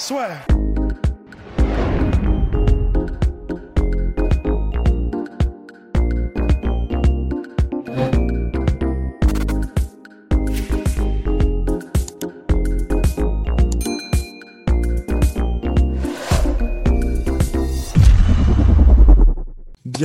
Soit.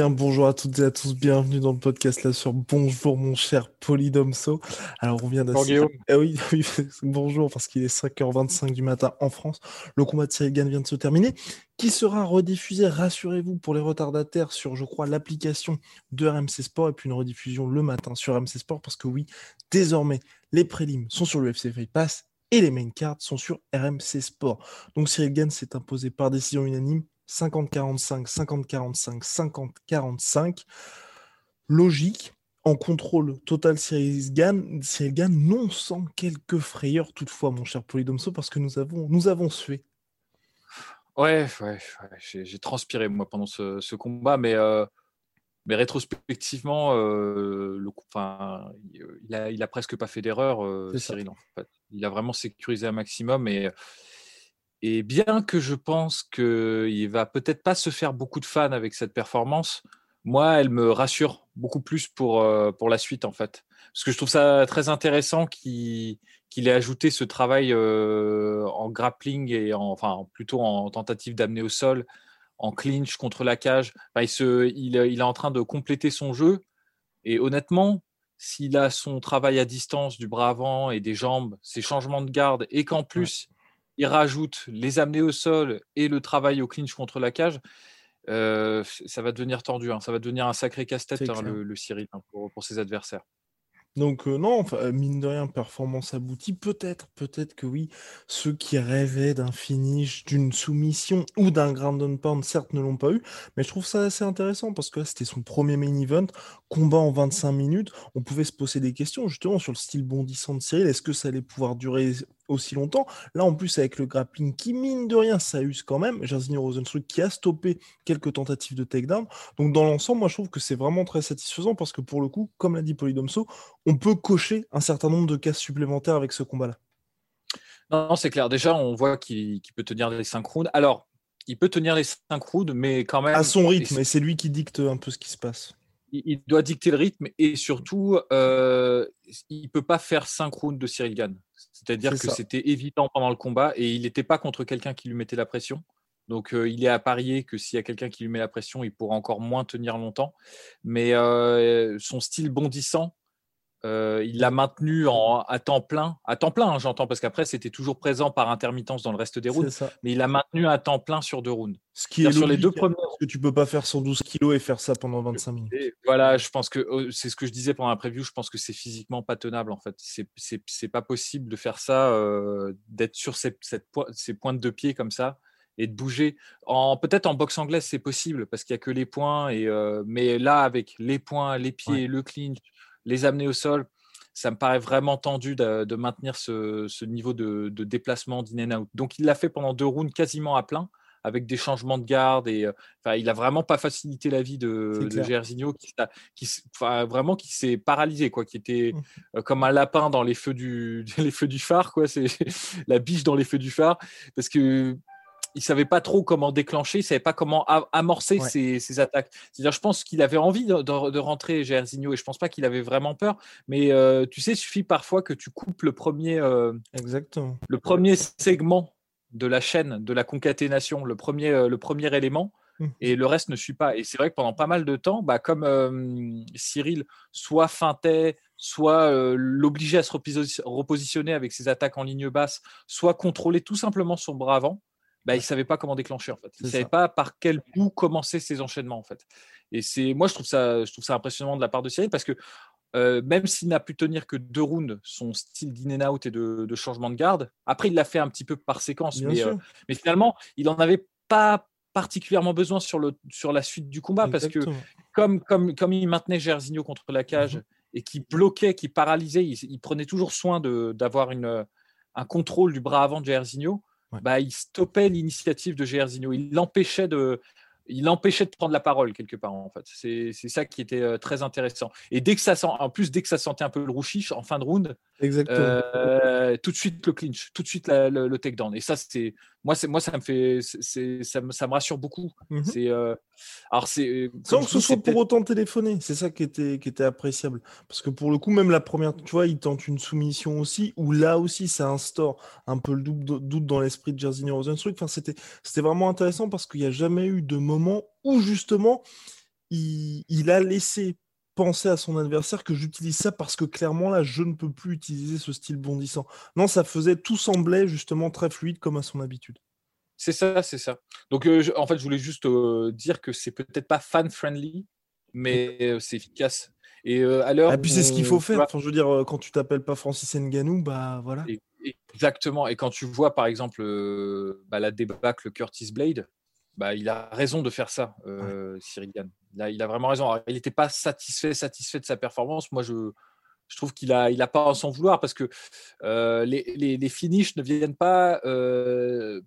Bien, bonjour à toutes et à tous, bienvenue dans le podcast là sur Bonjour mon cher Polydomso. Alors on vient d'assister... Eh oui, oui, bonjour parce qu'il est 5h25 du matin en France. Le combat de Cyril Gann vient de se terminer, qui sera rediffusé, rassurez-vous, pour les retardataires sur, je crois, l'application de RMC Sport et puis une rediffusion le matin sur RMC Sport parce que oui, désormais, les prélims sont sur l'UFC Fight Pass et les main cards sont sur RMC Sport. Donc Cyril Gann s'est imposé par décision unanime 50-45, 50-45, 50-45. Logique. En contrôle total, Cyril Gann, Cyril Gann, non sans quelques frayeurs toutefois, mon cher Polydomso, parce que nous avons, nous avons sué. Ouais, ouais, ouais, j'ai transpiré moi pendant ce, ce combat, mais, euh, mais rétrospectivement, euh, le, coup- il a, il a presque pas fait d'erreur, euh. Cyril. En fait. Il a vraiment sécurisé un maximum et, et bien que je pense qu'il va peut-être pas se faire beaucoup de fans avec cette performance, moi, elle me rassure beaucoup plus pour, euh, pour la suite en fait. Parce que je trouve ça très intéressant qu'il qu'il ait ajouté ce travail euh, en grappling et en, enfin plutôt en tentative d'amener au sol, en clinch contre la cage. Enfin, il, se, il, il est en train de compléter son jeu. Et honnêtement, s'il a son travail à distance du bras avant et des jambes, ses changements de garde, et qu'en plus il rajoute les amener au sol et le travail au clinch contre la cage, euh, ça va devenir tendu. hein. Ça va devenir un sacré casse-tête, hein, le, le Cyril, hein, pour, pour ses adversaires. Donc euh, non, enfin, euh, mine de rien, performance aboutie, peut-être, peut-être que oui, ceux qui rêvaient d'un finish, d'une soumission ou d'un ground and pound, certes, ne l'ont pas eu, mais je trouve ça assez intéressant parce que là, c'était son premier main event, combat en 25 minutes, on pouvait se poser des questions justement sur le style bondissant de Cyril, est-ce que ça allait pouvoir durer aussi longtemps? Là, en plus, avec le grappling qui, mine de rien, ça use quand même, Jairzinho Rozenstruik qui a stoppé quelques tentatives de takedown, donc dans l'ensemble, moi, je trouve que c'est vraiment très satisfaisant parce que pour le coup, comme l'a dit Polydomso, on peut cocher un certain nombre de cases supplémentaires avec ce combat-là. Non, non, c'est clair. Déjà, on voit qu'il peut tenir les 5 rounds. Alors, il peut tenir les 5 rounds, mais quand même. À son rythme, et c'est lui qui dicte un peu ce qui se passe. Il doit dicter le rythme et surtout, euh, il ne peut pas faire 5 rounds de Cyril Gann. C'est-à-dire C'est que c'était évident pendant le combat et il n'était pas contre quelqu'un qui lui mettait la pression. Donc, euh, il est à parier que s'il y a quelqu'un qui lui met la pression, il pourra encore moins tenir longtemps. Mais euh, son style bondissant, euh, il l'a maintenu en, à temps plein. À temps plein, hein, j'entends, parce qu'après, c'était toujours présent par intermittence dans le reste des rounds. Mais il a maintenu à temps plein sur deux rounds. Ce qui est sur les deux premiers parce que tu peux pas faire 112 kilos et faire ça pendant 25 minutes. Et voilà, je pense que euh, c'est ce que je disais pendant la preview. Je pense que c'est physiquement pas tenable en fait. C'est- C'est c'est pas possible de faire ça, euh, d'être sur ces, cette ces pointes de pied comme ça et de bouger. En peut-être en boxe anglaise c'est possible parce qu'il y a que les points et euh, mais là avec les points, les pieds, le clinch, les amener au sol, ça me paraît vraiment tendu de, de maintenir ce, ce niveau de, de déplacement d'in and out. Donc il l'a fait pendant deux rounds quasiment à plein avec des changements de garde et euh, Enfin, il a vraiment pas facilité la vie de, de. Jairzinho, qui, s'a- qui s- enfin, vraiment qui s'est paralysé, quoi, qui était Mmh. euh, comme un lapin dans les feux du, les feux du phare, quoi. C'est la biche dans les feux du phare, parce que il savait pas trop comment déclencher, il savait pas comment amorcer Ouais. ses, ses attaques. C'est-à-dire, je pense qu'il avait envie de, de- de rentrer Jairzinho et je pense pas qu'il avait vraiment peur. Mais euh, tu sais, il suffit parfois que tu coupes le premier, euh, Exactement. le premier segment de la chaîne de la concaténation, le premier, euh, le premier élément, Mhm. et le reste ne suit pas. Et c'est vrai que pendant pas mal de temps, bah, comme Cyril soit feintait, soit euh, l'obligeait à se reposi- repositionner avec ses attaques en ligne basse, soit contrôler tout simplement son bras avant, bah, il ne savait pas comment déclencher en fait. Il savait ça. pas par quel bout commencer ses enchaînements en fait. Et c'est moi je trouve ça je trouve ça impressionnant de la part de Cyril parce que euh, même s'il n'a pu tenir que deux rounds, son style d'in and out et de, changement de garde. Après, il l'a fait un petit peu par séquence, mais, euh, mais, finalement, il n'en avait pas particulièrement besoin sur, le, sur la suite du combat parce que comme, comme, comme il maintenait Gersigno contre la cage mmh et qui bloquait, qui paralysait, il, prenait toujours soin d'avoir un contrôle du bras avant de Gersigno. Bah, il stoppait l'initiative de Gersigno. Il l'empêchait de, il l'empêchait de prendre la parole quelque part en fait. C'est ça qui était euh, très intéressant. Et dès que ça sent, en plus dès que ça sentait un peu le rouchiche en fin de round, euh, tout de suite le clinch, tout de suite le, le takedown. Et ça c'est moi, c'est moi, ça me fait, ça, me, ça me rassure beaucoup. Mmh c'est, euh, alors c'est sans que ce soit pour autant téléphoné. C'est ça qui était, qui était appréciable. Parce que pour le coup, même la première, tu vois, il tente une soumission aussi, où là aussi, ça instaure un peu le doute dans l'esprit de Jersey Rosenstruck. Enfin, c'était, c'était vraiment intéressant parce qu'il n'y a jamais eu de moment où justement il, il a laissé penser à son adversaire que j'utilise ça parce que clairement là je ne peux plus utiliser ce style bondissant. Non, ça faisait tout semblait justement très fluide comme à son habitude. C'est ça, c'est ça. Donc euh, en fait, je voulais juste euh, dire que c'est peut-être pas fan friendly, mais euh, c'est efficace. Et à l'heure. Et puis c'est ce qu'il faut faire. Enfin, je veux dire, quand tu t'appelles pas Francis Nganou, bah voilà. exactement. Et quand tu vois par exemple bah, la débâcle Curtis Blade, bah, il a raison de faire ça, euh, Cyril Gann. Il a, vraiment raison. il n'était pas satisfait, satisfait de sa performance. Moi, je, je trouve qu'il n'a il a pas à s'en vouloir parce que euh, les, les, finishes ne viennent pas euh,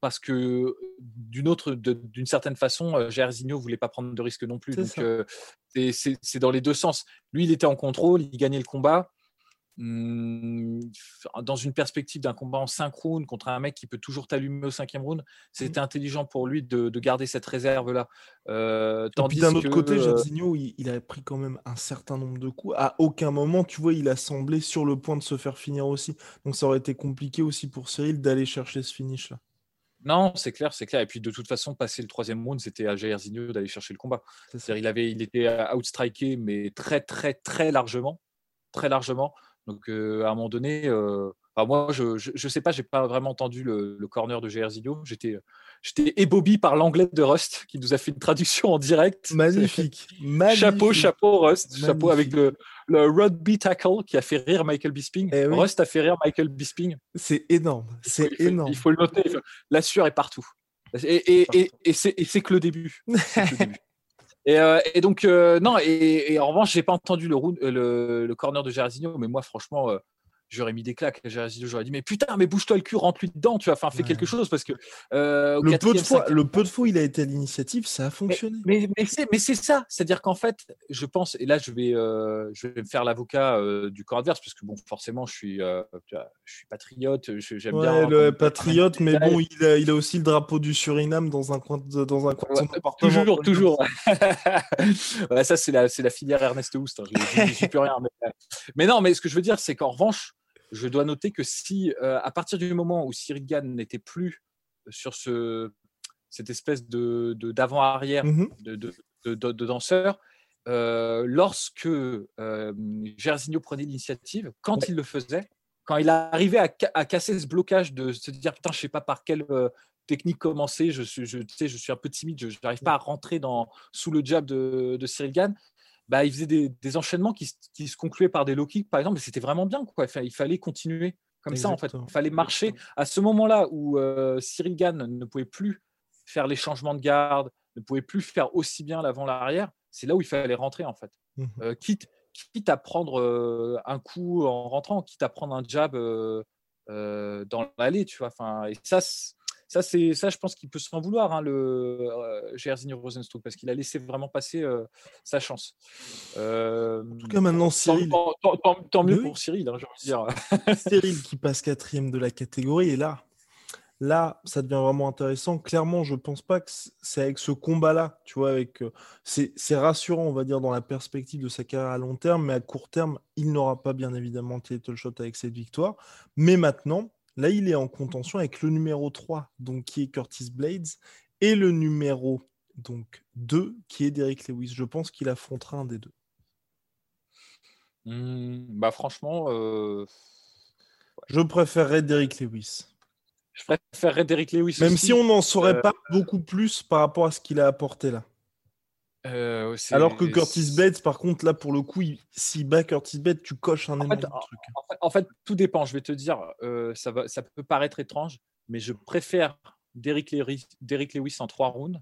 parce que d'une autre, d'une certaine façon, Jairzinho ne voulait pas prendre de risque non plus. Donc, c'est dans les deux sens. Lui, il était en contrôle, il gagnait le combat. Mmh, dans une perspective d'un combat en 5 rounds contre un mec qui peut toujours t'allumer au cinquième round, c'était mmh. intelligent pour lui de, garder cette réserve-là. Euh, tandis d'un autre côté, euh, Jairzinho, il, il, a pris quand même un certain nombre de coups. À aucun moment, tu vois, il a semblé sur le point de se faire finir aussi. Donc ça aurait été compliqué aussi pour Cyril d'aller chercher ce finish-là. Non, c'est clair, c'est clair. Et puis de toute façon, passer le troisième round, c'était à Jairzinho d'aller chercher le combat. C'est-à-dire, il avait, il était outstriké, mais très, très, très largement, très largement. Donc, euh, à un moment donné, euh, moi, je ne sais pas, j'ai pas vraiment entendu le, corner de GR Zidio. J'étais, j'étais ébobie par l'anglais de Rust qui nous a fait une traduction en direct. Magnifique. Chapeau, chapeau, Rust. Chapeau avec le, le, rugby tackle qui a fait rire Michael Bisping. Eh Rust a fait rire Michael Bisping. C'est énorme. C'est énorme. il faut le noter. La sueur est partout. Et, et, et, c'est que le début. Euh, et, donc, euh, non, et, en revanche, j'ai pas entendu le, le, le, corner de Jairzinho, mais moi, franchement, euh, j'aurais mis des claques. J'aurais dit mais putain mais bouge-toi le cul rentre lui dedans tu vas enfin fais quelque chose parce que euh, le, peu de fois, le peu de fois il a été à l'initiative ça a fonctionné. Mais, mais, mais c'est ça c'est à dire qu'en fait je pense et là je vais euh, je vais me faire l'avocat euh, du corps adverse parce que bon forcément je suis je suis patriote j'aime ouais, bien le patriote mais bon il a, il a aussi le drapeau du Suriname dans un coin de, dans un coin de son appartement. toujours toujours. ouais, ça c'est la c'est la filière Ernest Houst hein, je, suis plus rien mais, mais non mais ce que je veux dire c'est qu'en revanche je dois noter que si, euh, à partir du moment où Cyril Gann n'était plus sur ce, cette espèce de, d'avant-arrière mmh de, de, de, danseur, euh, lorsque euh, Gersigno prenait l'initiative, quand il le faisait, quand il arrivait à, à, casser ce blocage de se dire putain, je sais pas par quelle technique commencer, je suis, je, je suis un peu timide, je n'arrive pas à rentrer dans, sous le jab de, de Cyril Gann, bah, il faisait des, enchaînements qui, se concluaient par des low kicks, par exemple, et c'était vraiment bien. Quoi. Il fallait continuer comme ça, en fait. Il fallait marcher. À ce moment-là où euh, Cyril Gann ne pouvait plus faire les changements de garde, ne pouvait plus faire aussi bien l'avant-l'arrière, c'est là où il fallait rentrer, en fait. Mmh euh, quitte, quitte à prendre euh, un coup en rentrant, quitte à prendre un jab dans l'allée, tu vois. Enfin, et ça, ça, c'est ça, je pense qu'il peut s'en vouloir, hein, le euh, Rosenstruck, parce qu'il a laissé vraiment passer euh, sa chance. Euh, en tout cas, maintenant, Cyril. Tant, mieux pour Cyril, hein, je veux dire. Cyril qui passe quatrième de la catégorie, et là, là, ça devient vraiment intéressant. Clairement, je pense pas que c'est avec ce combat-là, tu vois, avec euh, c'est rassurant, on va dire, dans la perspective de sa carrière à long terme, mais à court terme, il n'aura pas bien évidemment title shot avec cette victoire. Mais maintenant, Là, il est en contention avec le numéro 3, donc, qui est Curtis Blades, et le numéro donc, 2, qui est Derek Lewis. Je pense qu'il affrontera un des deux. Hmm, bah franchement, euh, je préférerais Derek Lewis. Je préférerais Derek Lewis. Même si on n'en saurait euh, pas beaucoup plus par rapport à ce qu'il a apporté là. Euh, Alors que Curtis Bates, par contre, là, pour le coup, s'il bat Curtis Bates, tu coches un en fait, truc. En fait, tout dépend. Je vais te dire, euh, ça, va, ça peut paraître étrange, mais je préfère Derrick Lewis, Lewis en trois rounds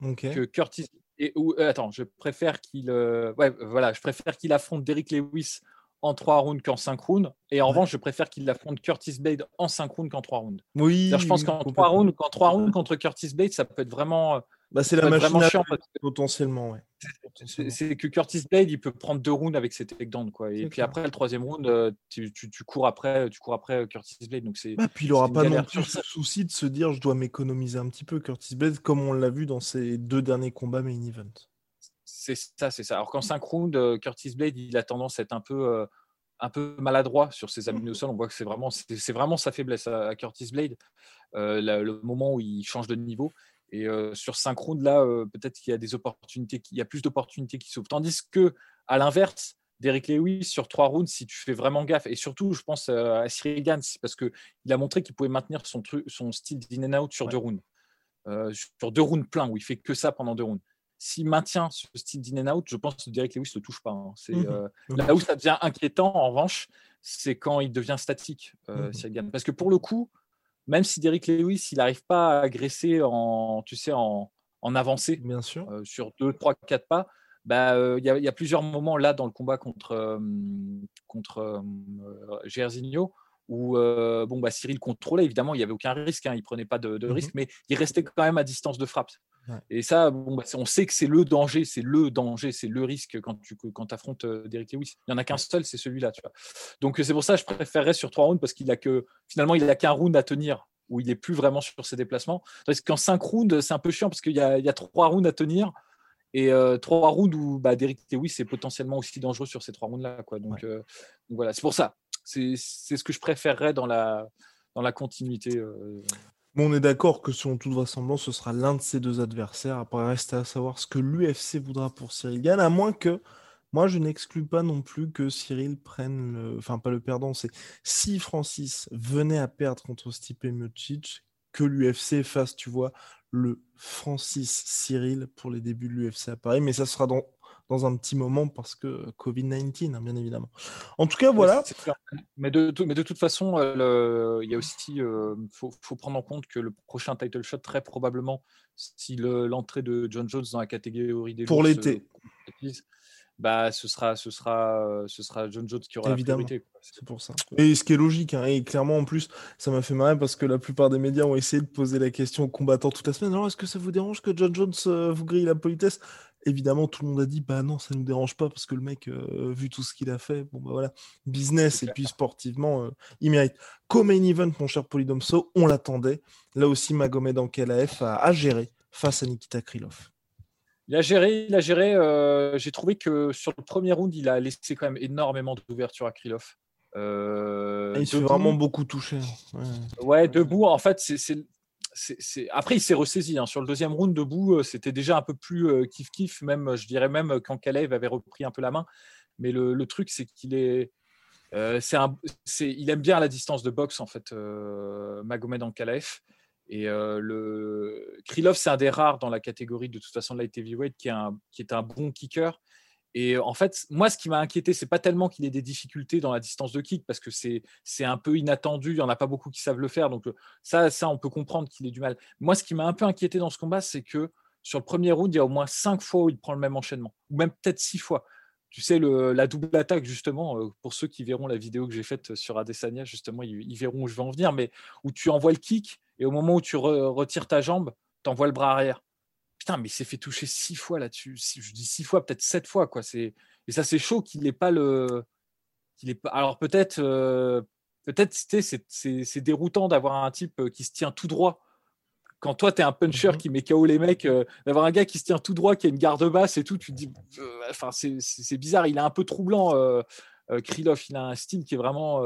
que Curtis. Et, ou, euh, attends, je préfère qu'il ouais, voilà, je préfère qu'il affronte Derrick Lewis en 3 rounds qu'en 5 rounds. Et en revanche, je préfère qu'il affronte Curtis Blade en 5 rounds qu'en 3 rounds. Oui. Je pense qu'en 3 rounds, 3 rounds contre Curtis Blade, ça peut être vraiment. Bah, c'est la machine à potentiellement, ouais. C'est que Curtis Blade, il peut prendre deux rounds avec ses takedowns, quoi. Et puis après le troisième round, euh, tu, tu, tu, cours après, tu cours après euh, Curtis Blade. Donc c'est. Bah, puis il n'aura pas non plus le souci de se dire, je dois m'économiser un petit peu Curtis Blade, comme on l'a vu dans ses deux derniers combats main event. C'est ça, c'est ça. Alors qu'en 5 rounds, euh, Curtis Blade, il a tendance à être un peu un peu maladroit sur ses amis au sol. On voit que c'est vraiment, c'est vraiment sa faiblesse à, Curtis Blade, euh, le moment où il change de niveau. Et euh, sur 5 rounds, là, euh, peut-être qu'il y a des opportunités, il y a plus d'opportunités qui s'ouvrent. Tandis que, à l'inverse, Derek Lewis, sur 3 rounds, si tu fais vraiment gaffe, et surtout, je pense à Cyril Gans, parce qu'il a montré qu'il pouvait maintenir son, son style d'in and out sur 2 rounds. sur deux rounds pleins, où il fait que ça pendant deux rounds s'il maintient ce style d'in and out, je pense que Derek Lewis ne le touche pas. Hein. C'est, mmh euh, là où ça devient inquiétant, en revanche, c'est quand il devient statique, euh, mmh Parce que pour le coup, même si Derek Lewis il n'arrive pas à agresser en, tu sais, en, en avancée Bien sûr. Euh, sur 2, 3, 4 pas, bah, il y, y, a plusieurs moments là dans le combat contre, contre Gersigno où bon, bah, Cyril contrôlait, évidemment, il n'y avait aucun risque, hein, il ne prenait pas de, mmh risque, mais il restait quand même à distance de frappe. Et ça, bon, bah, on sait que c'est le danger, c'est le danger, c'est le risque quand tu quand affrontes euh, Derrick Lewis. Il n'y en a qu'un seul, c'est celui-là. Tu vois. Donc c'est pour ça que je préférerais sur trois rounds parce qu'il a que finalement il n'a qu'un round à tenir où il n'est plus vraiment sur ses déplacements. Parce qu'en cinq rounds, c'est un peu chiant parce qu'il y, a trois rounds à tenir et euh, trois rounds où bah, Derrick Lewis est potentiellement aussi dangereux sur ces trois rounds-là. Euh, donc, voilà, c'est pour ça. C'est ce que je préférerais dans la, dans la continuité on est d'accord que selon toute vraisemblance, ce sera l'un de ces deux adversaires. Après, reste à savoir ce que l'UFC voudra pour Cyril Gann, à moins que moi, je n'exclus pas non plus que Cyril prenne le. Enfin, pas le perdant, c'est si Francis venait à perdre contre Stipe Miocic, que l'UFC fasse, tu vois, le Francis Cyril pour les débuts de l'UFC à Paris. Mais ça sera dans dans un petit moment parce que Covid-19, hein, bien évidemment. En tout cas, voilà. Mais de, mais de toute façon, euh, il y a aussi, euh, faut, prendre en compte que le prochain title shot, très probablement, si l'entrée de John Jones dans la catégorie des pour l'été, bah, ce sera, ce sera, ce sera John Jones qui aura Évidemment. la priorité. C'est pour ça. Et ce qui est logique, hein, et clairement en plus, ça m'a fait marrer parce que la plupart des médias ont essayé de poser la question aux combattants toute la semaine. Alors, est-ce que ça vous dérange que John Jones euh, vous grille la politesse? Évidemment, tout le monde a dit bah non, ça ne nous dérange pas parce que le mec, euh, vu tout ce qu'il a fait, bon bah voilà, business et puis sportivement, euh, il mérite. Comme main event, mon cher Polydomso, on l'attendait. Là aussi, Magomed Ankalaev a, a géré face à Nikita Krylov. Il a géré, il a géré. Euh, j'ai trouvé que sur le premier round, il a laissé quand même énormément d'ouverture à Krylov. il s'est vraiment beaucoup touché. Ouais, ouais debout, en fait, c'est après, il s'est ressaisi. Hein. Sur le deuxième round, debout, euh, c'était déjà un peu plus euh, kiff-kiff, même, je dirais même quand Kalev avait repris un peu la main. Mais le, truc, c'est qu'il. Euh, aime bien la distance de boxe, en fait, Magomed en Kalev. Et le Krylov, c'est un des rares dans la catégorie de toute façon de light heavyweight qui est un bon kicker. Et en fait, moi, ce qui m'a inquiété, c'est pas tellement qu'il ait des difficultés dans la distance de kick, parce que c'est un peu inattendu. Il y en a pas beaucoup qui savent le faire, donc ça, ça, on peut comprendre qu'il ait du mal. Moi, ce qui m'a un peu inquiété dans ce combat, c'est que sur le premier round, il y a au moins cinq fois où il prend le même enchaînement, ou même peut-être six fois. Tu sais, la double attaque, justement, euh, pour ceux qui verront la vidéo que j'ai faite sur Adesanya, justement, ils, verront où je vais en venir, mais où tu envoies le kick, et au moment où tu retires ta jambe, tu envoies le bras arrière. Putain, mais il s'est fait toucher six fois là-dessus. Je dis six fois, peut-être sept fois. Quoi. Et ça, c'est chaud qu'il n'ait pas le. Qu'il est pas... Alors peut-être, euh... peut-être c'est déroutant d'avoir un type euh, qui se tient tout droit. Quand toi, tu es un puncher mmh qui met KO les mecs, euh, d'avoir un gars qui se tient tout droit, qui a une garde basse et tout, tu te dis. Euh, enfin, c'est bizarre. Il est un peu troublant, Krylov. Il a un style qui est vraiment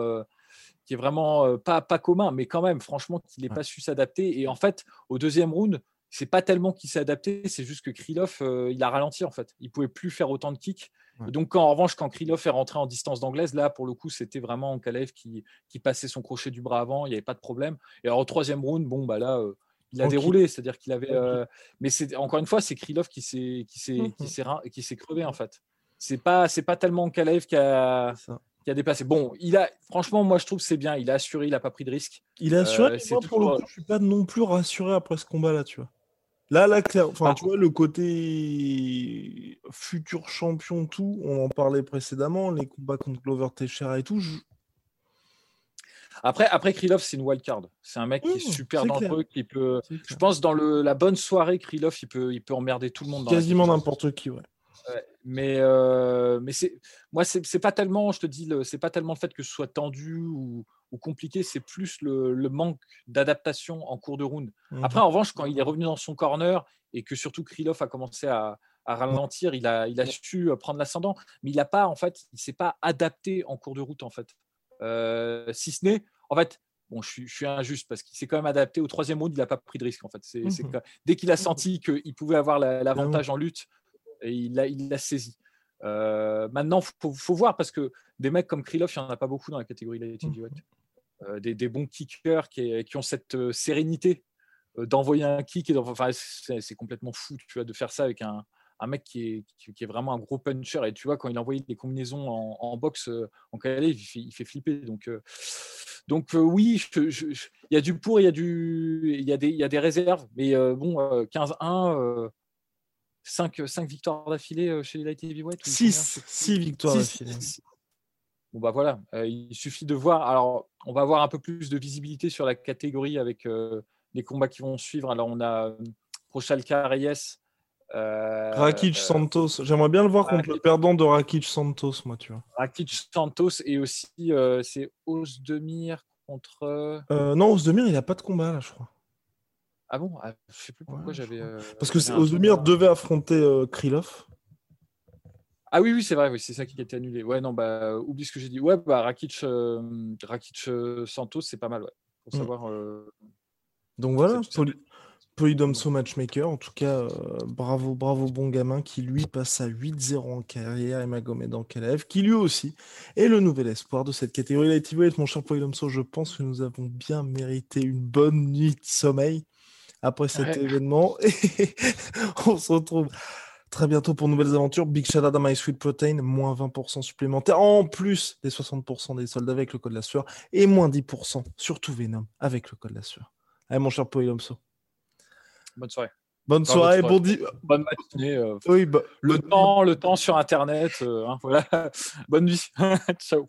qui est vraiment pas, pas commun, mais quand même, franchement, qu'il n'ait pas su s'adapter. Et en fait, au deuxième round, c'est pas tellement qu'il s'est adapté, c'est juste que Krylov, euh, il a ralenti en fait. Il pouvait plus faire autant de kicks. donc, en revanche, quand Krylov est rentré en distance d'anglaise, là, pour le coup, c'était vraiment Kalev qui, qui passait son crochet du bras avant, il n'y avait pas de problème. Et alors, au troisième round, bon, bah là, euh, il a déroulé, c'est-à-dire qu'il avait. mais c'est encore une fois, c'est Krylov qui s'est qui s'est qui s'est qui s'est crevé en fait. C'est pas c'est pas tellement Kalev qui a qui a dépassé. Bon, il a franchement, moi je trouve que c'est bien. Il a assuré, il a pas pris de risque. Il a assuré. moi, pour le coup, je suis pas non plus rassuré après ce combat-là, tu vois. Là, là, clair, enfin, tu vois, le côté futur champion, tout, on en parlait précédemment, les combats contre Glover Teixeira et tout. Après, après Krylov, c'est une wildcard. C'est un mec qui est mmh, super dangereux, qui peut. Je pense dans le, la bonne soirée, Krylov, il peut, il peut emmerder tout le monde. Quasiment n'importe qui, ouais. Mais euh, mais c'est moi c'est pas tellement je te dis c'est pas tellement le fait que ce soit tendu ou, ou compliqué c'est plus le, le manque d'adaptation en cours de round. Mmh. Après en revanche quand il est revenu dans son corner et que surtout Krylov a commencé à, à ralentir il a il a su euh, prendre l'ascendant mais il n'a pas en fait il s'est pas adapté en cours de route en fait. Euh, si ce n'est, en fait, bon, je suis, injuste parce qu'il s'est quand même adapté au troisième round, il n'a pas pris de risque en fait. C'est, mmh dès qu'il a senti qu'il pouvait avoir l'avantage en lutte, il l'a il saisi. Euh, maintenant, il faut, voir parce que des mecs comme Krylov, il n'y en a pas beaucoup dans la catégorie light mmh euh, des, bons kickers qui, qui ont cette euh, sérénité d'envoyer un kick. Et enfin, c'est, complètement fou tu vois, de faire ça avec un, un mec qui est, qui, est, vraiment un gros puncher. Et tu vois, quand il envoyé des combinaisons en, boxe euh, en Calais, il fait, flipper. Donc, euh, donc euh, oui, il y a du pour, il y, a du, il y, a des, y a des réserves. Mais bon, 15-1. 5, 5, victoires d'affilée chez les Light Heavyweight 6, 6 victoires d'affilée. Bon bah voilà, il suffit de voir. Alors, on va avoir un peu plus de visibilité sur la catégorie avec les combats qui vont suivre. Alors, on a Prochalka Reyes euh, Rakic euh, Santos, j'aimerais bien le voir contre le perdant de Rakic Santos, moi, tu vois. Rakic Santos et aussi euh, c'est Ozdemir contre. non, Ozdemir, il a pas de combat là, je crois. Ah bon? Ah, Je sais plus pourquoi j'avais. Parce que Ozdemir devait affronter Krylov. Ah oui, oui, c'est vrai, oui, c'est ça qui a été annulé. Ouais, non, bah, oublie ce que j'ai dit. Ouais, bah, Rakic, Rakic Santos, c'est pas mal, ouais. Pour mm. savoir. Donc voilà, Polydomso Matchmaker, en tout cas, euh, bravo, bravo bon gamin qui lui passe à 8-0 en carrière et Magomed en Kalev, qui lui aussi est le nouvel espoir de cette catégorie Lightweight. Mon cher Polydomso, je pense que nous avons bien mérité une bonne nuit de sommeil après cet événement. Et on se retrouve très bientôt pour nouvelles aventures. Big shout out à My Sweet Protein, moins 20% supplémentaire, en plus des 60% des soldes avec le code la sueur, et moins 10% sur tout Venom avec le code la sueur. Allez, mon cher Polydomso. Bonne soirée. Bonne soirée, bon Bonne matinée. Euh, oui, bah, le, temps, le temps sur Internet. Euh, hein, voilà. Bonne nuit. Ciao.